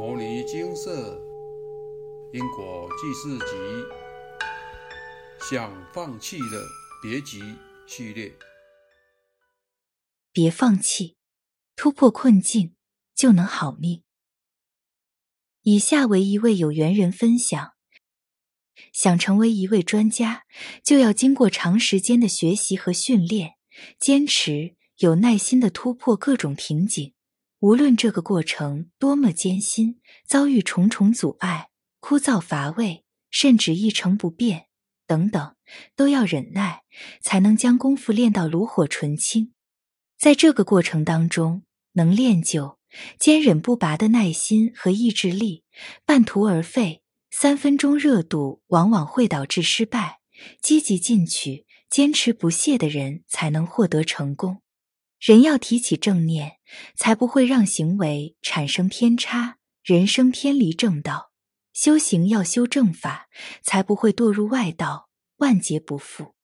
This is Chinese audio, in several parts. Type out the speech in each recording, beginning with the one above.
摩尼金色因果记事集，想放弃的别急系列。别放弃，突破困境就能好命。以下为一位有缘人分享：想成为一位专家，就要经过长时间的学习和训练，坚持、有耐心的突破各种瓶颈。无论这个过程多么艰辛，遭遇重重阻碍、枯燥乏味，甚至一成不变等等，都要忍耐，才能将功夫练到炉火纯青。在这个过程当中，能练就坚忍不拔的耐心和意志力。半途而废、三分钟热度，往往会导致失败。积极进取、坚持不懈的人，才能获得成功。人要提起正念，才不会让行为产生偏差，人生偏离正道；修行要修正法，才不会堕入外道，万劫不复。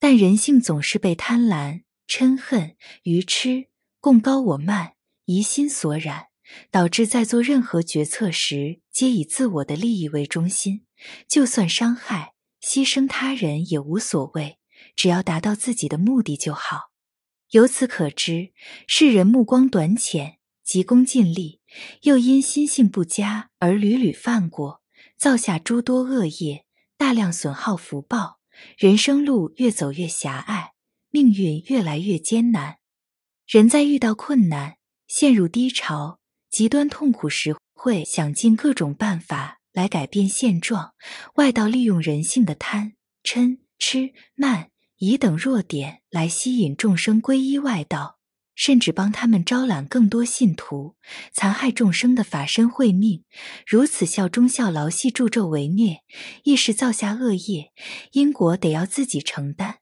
但人性总是被贪婪、嗔恨、愚痴、共高我慢、疑心所染，导致在做任何决策时，皆以自我的利益为中心。就算伤害、牺牲他人也无所谓，只要达到自己的目的就好。由此可知，世人目光短浅，急功近利，又因心性不佳而屡屡犯过，造下诸多恶业，大量损耗福报，人生路越走越狭隘，命运越来越艰难。人在遇到困难、陷入低潮、极端痛苦时，会想尽各种办法来改变现状。外道利用人性的贪、嗔、痴、慢。以等弱点来吸引众生皈依外道，甚至帮他们招揽更多信徒，残害众生的法身慧命。如此效忠效劳，系助纣为虐，亦是造下恶业，因果得要自己承担。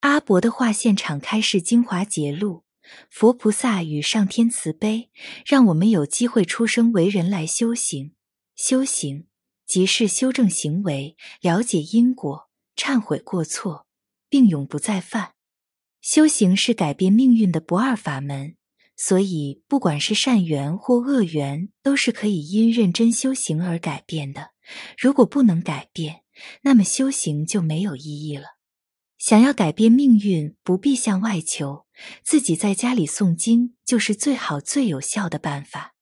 阿伯的话现场开示精华节录：佛菩萨与上天慈悲，让我们有机会出生为人来修行。修行即是修正行为，了解因果，忏悔过错。并永不再犯。修行是改变命运的不二法门，所以不管是善缘或恶缘，都是可以因认真修行而改变的。如果不能改变，那么修行就没有意义了。想要改变命运，不必向外求，自己在家里诵经就是最好最有效的办法。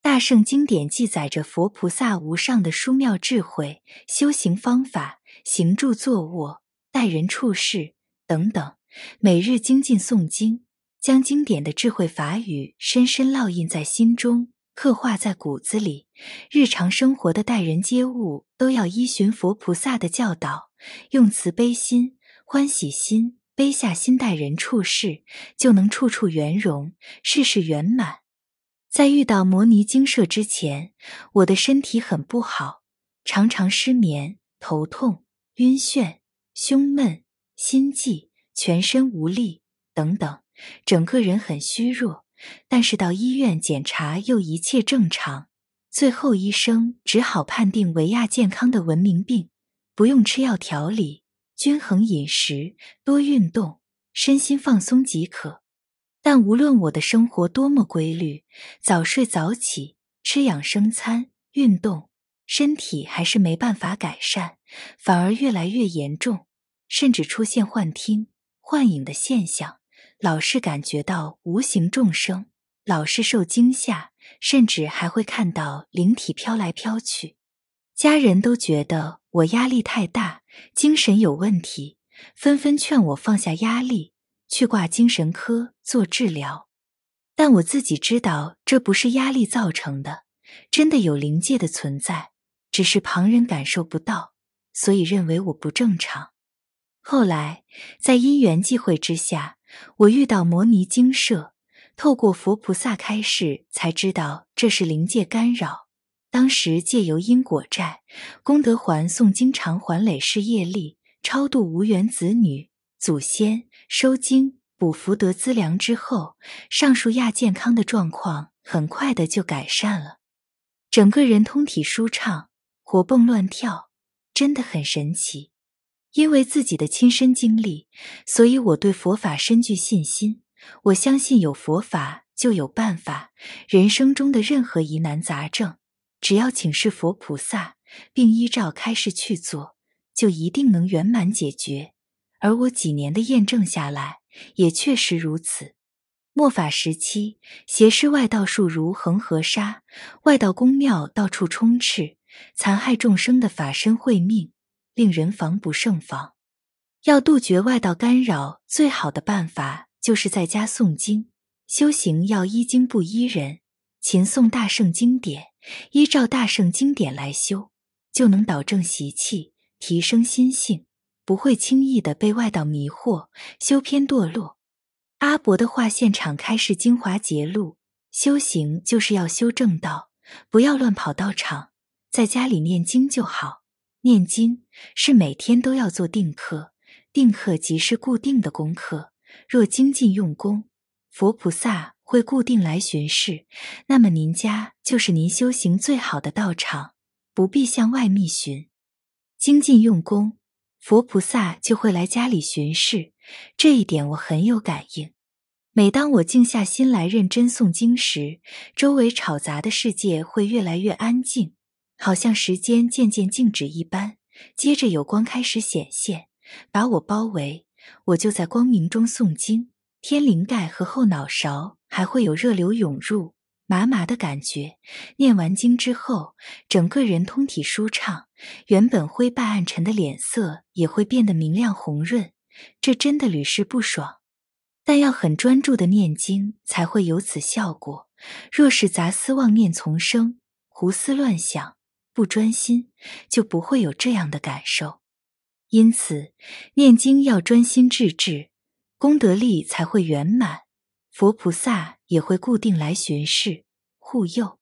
大圣经典记载着佛菩萨无上的殊妙智慧、修行方法、行住坐卧。待人处事等等，每日精进诵经，将经典的智慧法语深深烙印在心中，刻画在骨子里。日常生活的待人接物都要依循佛菩萨的教导，用慈悲心、欢喜心、悲下心待人处事，就能处处圆融，事事圆满。在遇到摩尼精舍之前，我的身体很不好，常常失眠、头痛、晕眩。胸闷、心悸、全身无力等等，整个人很虚弱。但是到医院检查又一切正常，最后医生只好判定为亚健康的文明病，不用吃药调理，均衡饮食、多运动、身心放松即可。但无论我的生活多么规律，早睡早起、吃养生餐、运动。身体还是没办法改善，反而越来越严重，甚至出现幻听、幻影的现象，老是感觉到无形众生，老是受惊吓，甚至还会看到灵体飘来飘去。家人都觉得我压力太大，精神有问题，纷纷劝我放下压力，去挂精神科做治疗。但我自己知道这不是压力造成的，真的有灵界的存在。只是旁人感受不到，所以认为我不正常。后来在因缘际会之下，我遇到摩尼精舍，透过佛菩萨开示，才知道这是灵界干扰。当时借由因果债、功德还诵经常还累世业力，超度无缘子女、祖先，收经补福德资粮之后，上述亚健康的状况很快的就改善了，整个人通体舒畅。活蹦乱跳，真的很神奇。因为自己的亲身经历，所以我对佛法深具信心。我相信有佛法就有办法，人生中的任何疑难杂症只要请示佛菩萨，并依照开示去做，就一定能圆满解决。而我几年的验证下来，也确实如此。末法时期，邪师外道术如恒河沙，外道宫庙到处充斥，残害众生的法身慧命，令人防不胜防。要杜绝外道干扰，最好的办法就是在家诵经修行，要依经不依人，勤诵大圣经典，依照大圣经典来修，就能导正习气，提升心性，不会轻易的被外道迷惑，修偏堕落。阿伯的话现场开示精华节录：修行就是要修正道，不要乱跑道场，在家里念经就好。念经是每天都要做定课，定课即是固定的功课。若精进用功，佛菩萨会固定来巡视，那么您家就是您修行最好的道场，不必向外觅寻。精进用功，佛菩萨就会来家里巡视，这一点我很有感应。每当我静下心来认真诵经时，周围吵杂的世界会越来越安静，好像时间渐渐静止一般。接着有光开始显现，把我包围，我就在光明中诵经。天灵盖和后脑勺还会有热流涌入，麻麻的感觉。念完经之后，整个人通体舒畅，原本灰败暗沉的脸色也会变得明亮红润。这真的屡试不爽。但要很专注的念经才会有此效果。若是杂思妄念丛生，胡思乱想，不专心，就不会有这样的感受。因此，念经要专心致志，功德力才会圆满。佛菩萨也会固定来巡视护佑。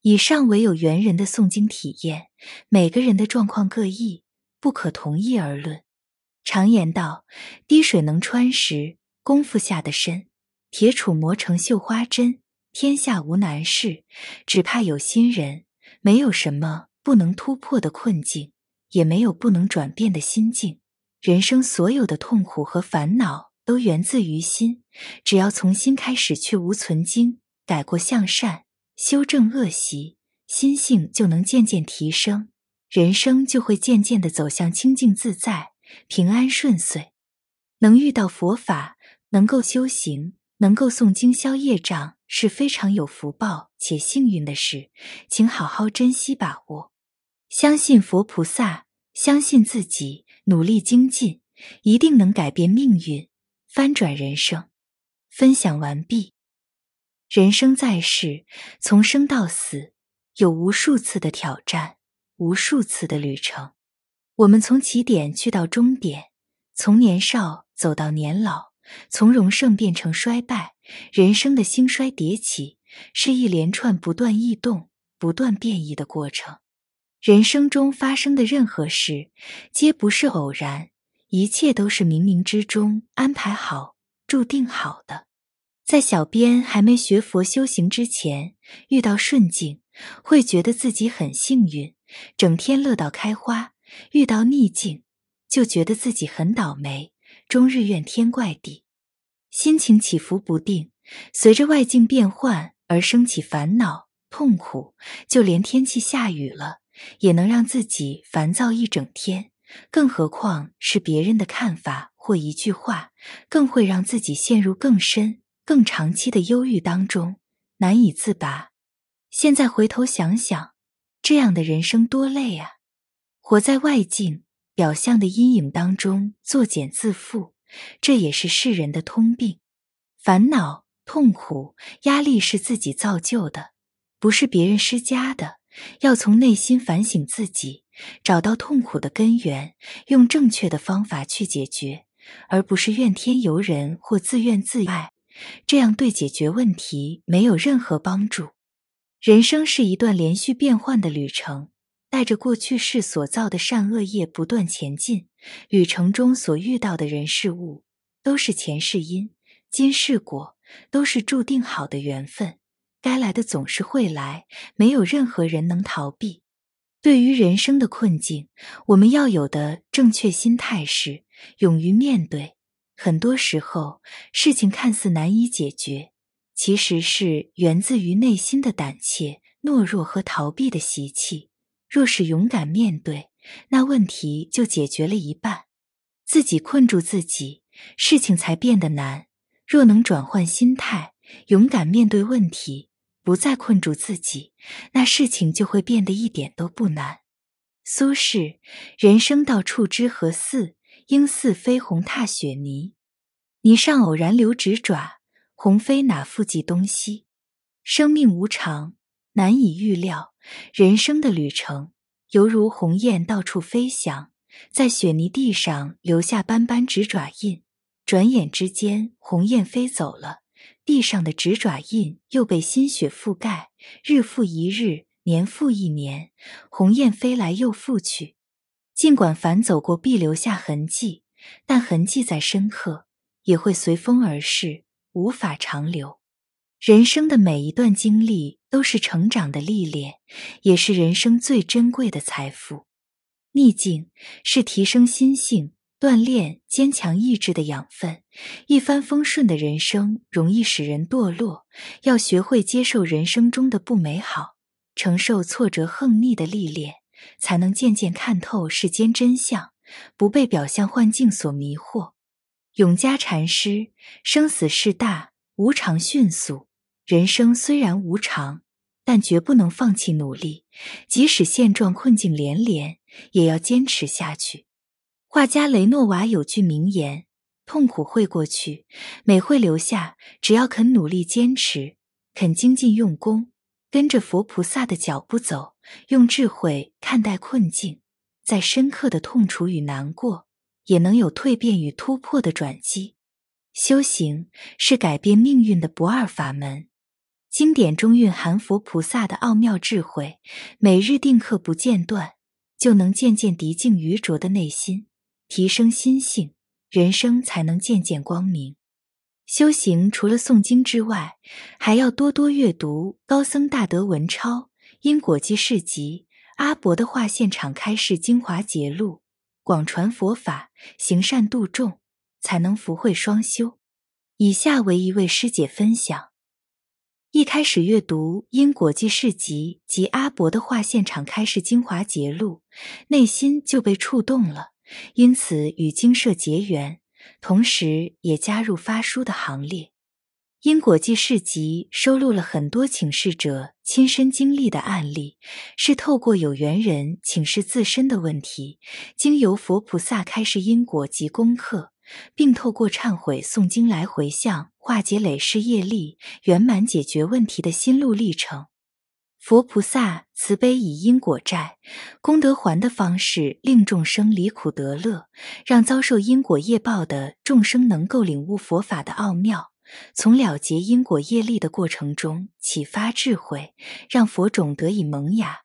以上唯有缘人的诵经体验，每个人的状况各异，不可同一而论。常言道：“滴水能穿石。”功夫下的深，铁杵磨成绣花针。天下无难事，只怕有心人。没有什么不能突破的困境，也没有不能转变的心境。人生所有的痛苦和烦恼，都源自于心。只要从心开始去无存经，改过向善，修正恶习，心性就能渐渐提升，人生就会渐渐的走向清净自在、平安顺遂。能遇到佛法。能够修行，能够诵经消业障，是非常有福报且幸运的事，请好好珍惜把握。相信佛菩萨，相信自己，努力精进，一定能改变命运，翻转人生。分享完毕。人生在世，从生到死，有无数次的挑战，无数次的旅程。我们从起点去到终点，从年少走到年老。从荣盛变成衰败，人生的兴衰迭起是一连串不断异动、不断变异的过程。人生中发生的任何事，皆不是偶然，一切都是冥冥之中安排好、注定好的。在小编还没学佛修行之前，遇到顺境，会觉得自己很幸运，整天乐到开花；遇到逆境，就觉得自己很倒霉。终日怨天怪地，心情起伏不定，随着外境变换而升起烦恼痛苦。就连天气下雨了，也能让自己烦躁一整天。更何况是别人的看法或一句话，更会让自己陷入更深、更长期的忧郁当中，难以自拔。现在回头想想，这样的人生多累啊！活在外境。表象的阴影当中作茧自缚，这也是世人的通病。烦恼、痛苦、压力是自己造就的，不是别人施加的。要从内心反省自己，找到痛苦的根源，用正确的方法去解决，而不是怨天尤人或自怨自艾。这样对解决问题没有任何帮助。人生是一段连续变换的旅程。带着过去世所造的善恶业不断前进，旅程中所遇到的人事物都是前世因，今世果，都是注定好的缘分。该来的总是会来，没有任何人能逃避。对于人生的困境，我们要有的正确心态是勇于面对。很多时候，事情看似难以解决，其实是源自于内心的胆怯懦弱和逃避的习气。若是勇敢面对，那问题就解决了一半。自己困住自己，事情才变得难。若能转换心态，勇敢面对问题，不再困住自己，那事情就会变得一点都不难。苏轼：人生到处知何似？应似飞鸿踏雪泥。泥上偶然留指爪，鸿飞哪复计东西？生命无常，难以预料。人生的旅程，犹如鸿雁到处飞翔，在雪泥地上留下斑斑指爪印。转眼之间，鸿雁飞走了，地上的指爪印又被新雪覆盖。日复一日，年复一年，鸿雁飞来又复去。尽管凡走过必留下痕迹，但痕迹再深刻，也会随风而逝，无法长留。人生的每一段经历都是成长的历练，也是人生最珍贵的财富。逆境是提升心性、锻炼坚强意志的养分。一帆风顺的人生容易使人堕落，要学会接受人生中的不美好，承受挫折横逆的历练，才能渐渐看透世间真相，不被表象幻境所迷惑。永嘉禅师：生死事大，无常迅速。人生虽然无常，但绝不能放弃努力。即使现状困境连连，也要坚持下去。画家雷诺瓦有句名言：“痛苦会过去，美会留下。只要肯努力坚持，肯精进用功，跟着佛菩萨的脚步走，用智慧看待困境，在深刻的痛楚与难过，也能有蜕变与突破的转机。修行是改变命运的不二法门。”经典中蕴含佛菩萨的奥妙智慧，每日定课不间断，就能渐渐涤净愚浊的内心，提升心性，人生才能渐渐光明。修行除了诵经之外，还要多多阅读高僧大德文钞、因果记事集、阿伯的画现场开示精华节录，广传佛法，行善度众，才能福慧双修。以下为一位师姐分享。一开始阅读《因果记事集》及阿伯的画现场开示精华节录，内心就被触动了，因此与精舍结缘，同时也加入发书的行列。《因果记事集》收录了很多请示者亲身经历的案例，是透过有缘人请示自身的问题，经由佛菩萨开示因果及功课。并透过忏悔、诵经来回向，化解累世业力，圆满解决问题的心路历程。佛菩萨慈悲以因果债、功德还的方式，令众生离苦得乐，让遭受因果业报的众生能够领悟佛法的奥妙，从了结因果业力的过程中启发智慧，让佛种得以萌芽。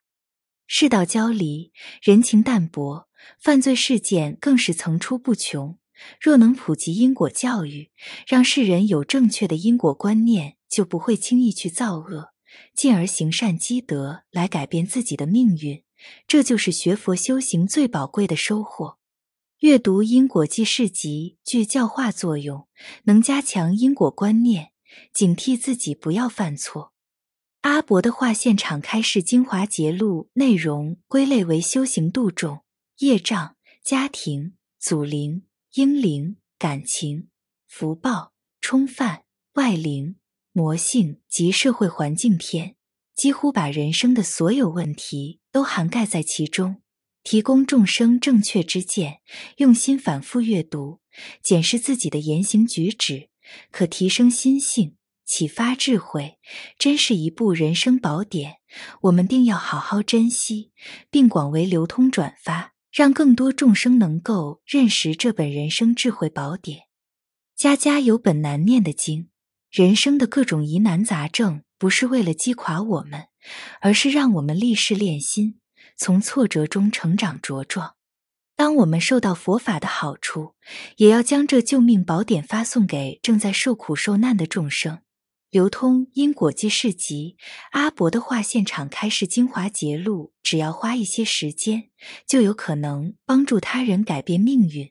世道交离，人情淡薄，犯罪事件更是层出不穷。若能普及因果教育，让世人有正确的因果观念，就不会轻易去造恶，进而行善积德来改变自己的命运。这就是学佛修行最宝贵的收获。阅读因果记事集具教化作用，能加强因果观念，警惕自己不要犯错。阿伯的画现场开示精华节录内容归类为修行度众、业障、家庭、祖灵。阴灵、感情、福报、冲犯、外灵、魔性及社会环境篇，几乎把人生的所有问题都涵盖在其中，提供众生正确之见。用心反复阅读，检视自己的言行举止，可提升心性，启发智慧，真是一部人生宝典。我们定要好好珍惜，并广为流通转发。让更多众生能够认识这本人生智慧宝典。家家有本难念的经，人生的各种疑难杂症，不是为了击垮我们，而是让我们立誓练心，从挫折中成长茁壮。当我们受到佛法的好处，也要将这救命宝典发送给正在受苦受难的众生。流通因果记事集，阿伯的画现场开示精华节录，只要花一些时间，就有可能帮助他人改变命运。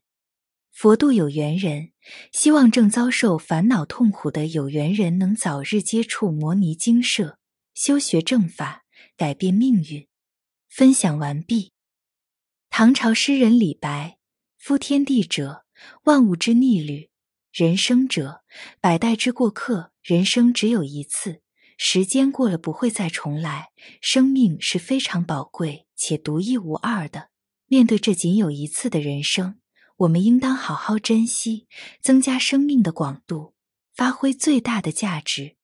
佛度有缘人，希望正遭受烦恼痛苦的有缘人能早日接触摩尼精舍，修学正法，改变命运。分享完毕。唐朝诗人李白：“夫天地者，万物之逆旅；人生者，百代之过客。人生只有一次，时间过了不会再重来。生命是非常宝贵且独一无二的。面对这仅有一次的人生，我们应当好好珍惜，增加生命的广度，发挥最大的价值。”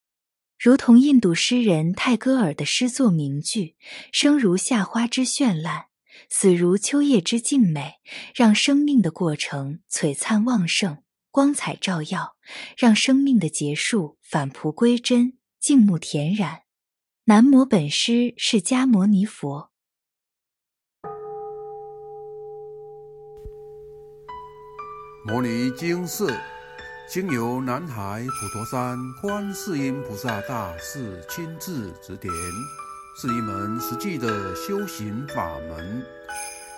如同印度诗人泰戈尔的诗作名句：“生如夏花之绚烂，死如秋叶之静美。”让生命的过程璀璨旺盛、光彩照耀，让生命的结束返璞归真、静穆恬然。南无本师释迦牟尼佛。摩尼经寺。经由南海普陀山观世音菩萨大士亲自指点，是一门实际的修行法门，